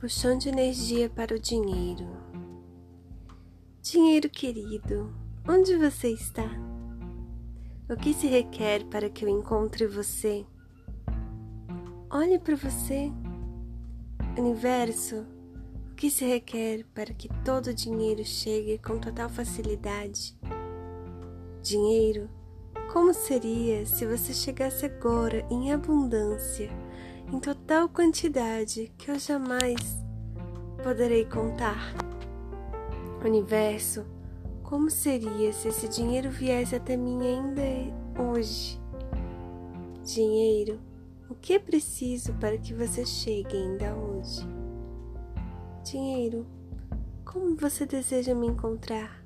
puxão de energia para o dinheiro. Dinheiro querido, onde você está? O que se requer para que eu encontre você? Olhe para você. Universo, o que se requer para que todo o dinheiro chegue com total facilidade? Dinheiro, como seria se você chegasse agora em abundância? Em total quantidade que eu jamais poderei contar. Universo, como seria se esse dinheiro viesse até mim ainda hoje? Dinheiro, o que é preciso para que você chegue ainda hoje? Dinheiro, como você deseja me encontrar?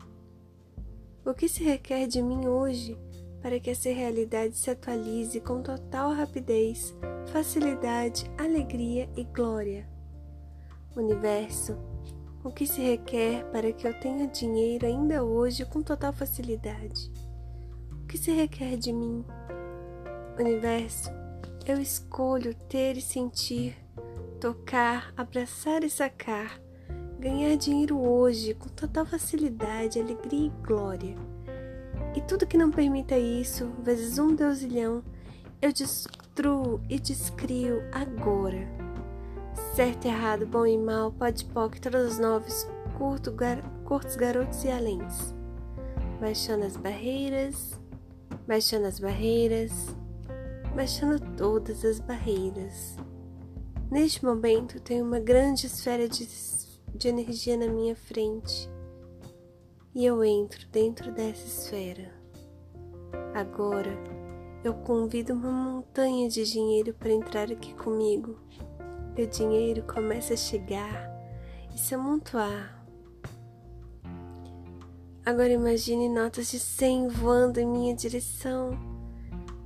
O que se requer de mim hoje para que essa realidade se atualize com total rapidez, facilidade, alegria e glória. Universo, o que se requer para que eu tenha dinheiro ainda hoje com total facilidade? O que se requer de mim? Universo, eu escolho ter e sentir, tocar, abraçar e sacar, ganhar dinheiro hoje com total facilidade, alegria e glória. E tudo que não permita isso, vezes um deusilhão, eu destruo e descrio agora. Certo, errado, bom e mal, pode poc, todas as noves, curto, gar, curtos garotos e aléns. Baixando as barreiras, baixando as barreiras, baixando todas as barreiras. Neste momento, tenho uma grande esfera de, de energia na minha frente e eu entro dentro dessa esfera. Agora eu convido uma montanha de dinheiro para entrar aqui comigo. E o dinheiro começa a chegar e se amontoar. Agora imagine notas de cem voando em minha direção,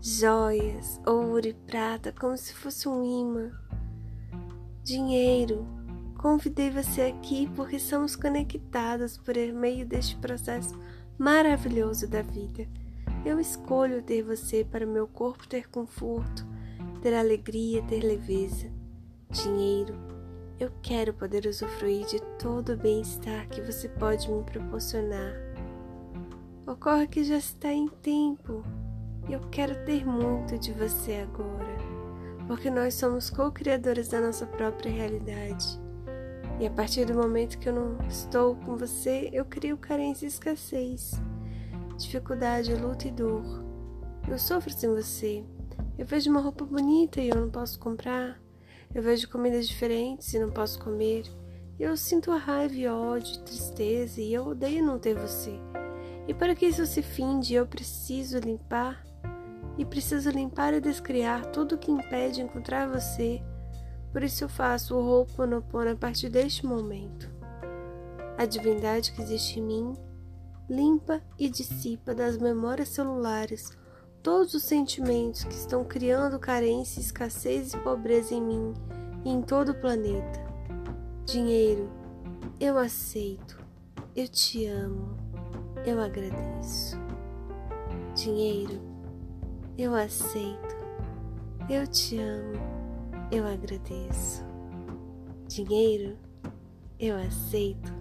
joias, ouro e prata como se fosse um imã. Dinheiro Convidei você aqui porque estamos conectados por meio deste processo maravilhoso da vida. Eu escolho ter você para meu corpo ter conforto, ter alegria, ter leveza, dinheiro. Eu quero poder usufruir de todo o bem-estar que você pode me proporcionar. Ocorre que já está em tempo e eu quero ter muito de você agora, porque nós somos co-criadores da nossa própria realidade. E a partir do momento que eu não estou com você, eu crio carência e escassez, dificuldade, luta e dor. Eu sofro sem você. Eu vejo uma roupa bonita e eu não posso comprar. Eu vejo comidas diferentes e não posso comer. Eu sinto raiva ódio, tristeza e eu odeio não ter você. E para que isso se finde, eu preciso limpar e preciso limpar e descriar tudo que impede encontrar você por isso eu faço o Ho'oponopono a partir deste momento. A divindade que existe em mim limpa e dissipa das memórias celulares todos os sentimentos que estão criando carência, escassez e pobreza em mim e em todo o planeta. Dinheiro, eu aceito, eu te amo, eu agradeço. Dinheiro, eu aceito, eu te amo eu agradeço. Dinheiro, eu aceito.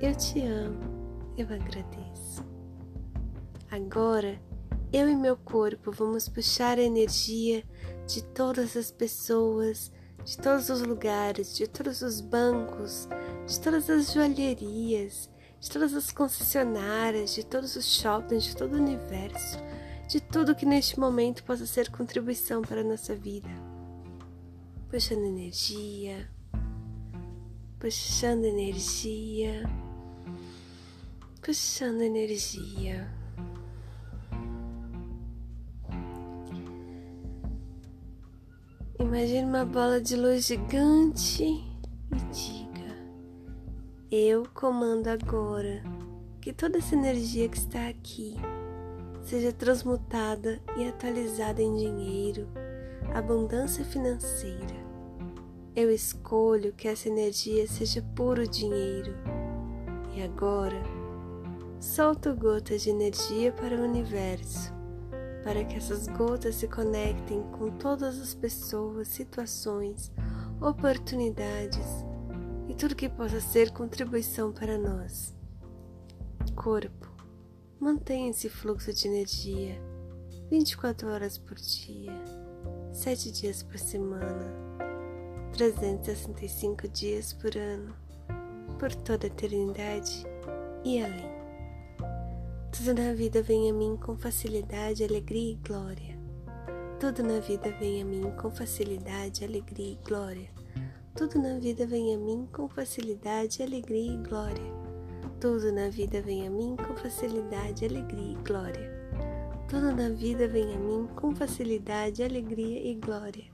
Eu te amo, eu agradeço. Agora, eu e meu corpo vamos puxar a energia de todas as pessoas, de todos os lugares, de todos os bancos, de todas as joalherias, de todas as concessionárias, de todos os shoppings, de todo o universo, de tudo que neste momento possa ser contribuição para a nossa vida puxando energia, puxando energia, puxando energia. Imagine uma bola de luz gigante e diga: Eu comando agora que toda essa energia que está aqui seja transmutada e atualizada em dinheiro, abundância financeira eu escolho que essa energia seja puro dinheiro. E agora, solto gotas de energia para o universo, para que essas gotas se conectem com todas as pessoas, situações, oportunidades, e tudo que possa ser contribuição para nós. Corpo, mantenha esse fluxo de energia 24 horas por dia, 7 dias por semana, 365 dias por ano, por toda a eternidade e além. Tudo na vida vem a mim com facilidade, alegria e glória. Tudo na vida vem a mim com facilidade, alegria e glória. Tudo na vida vem a mim com facilidade, alegria e glória. Tudo na vida vem a mim com facilidade, alegria e glória. Tudo na vida vem a mim com facilidade, alegria e glória.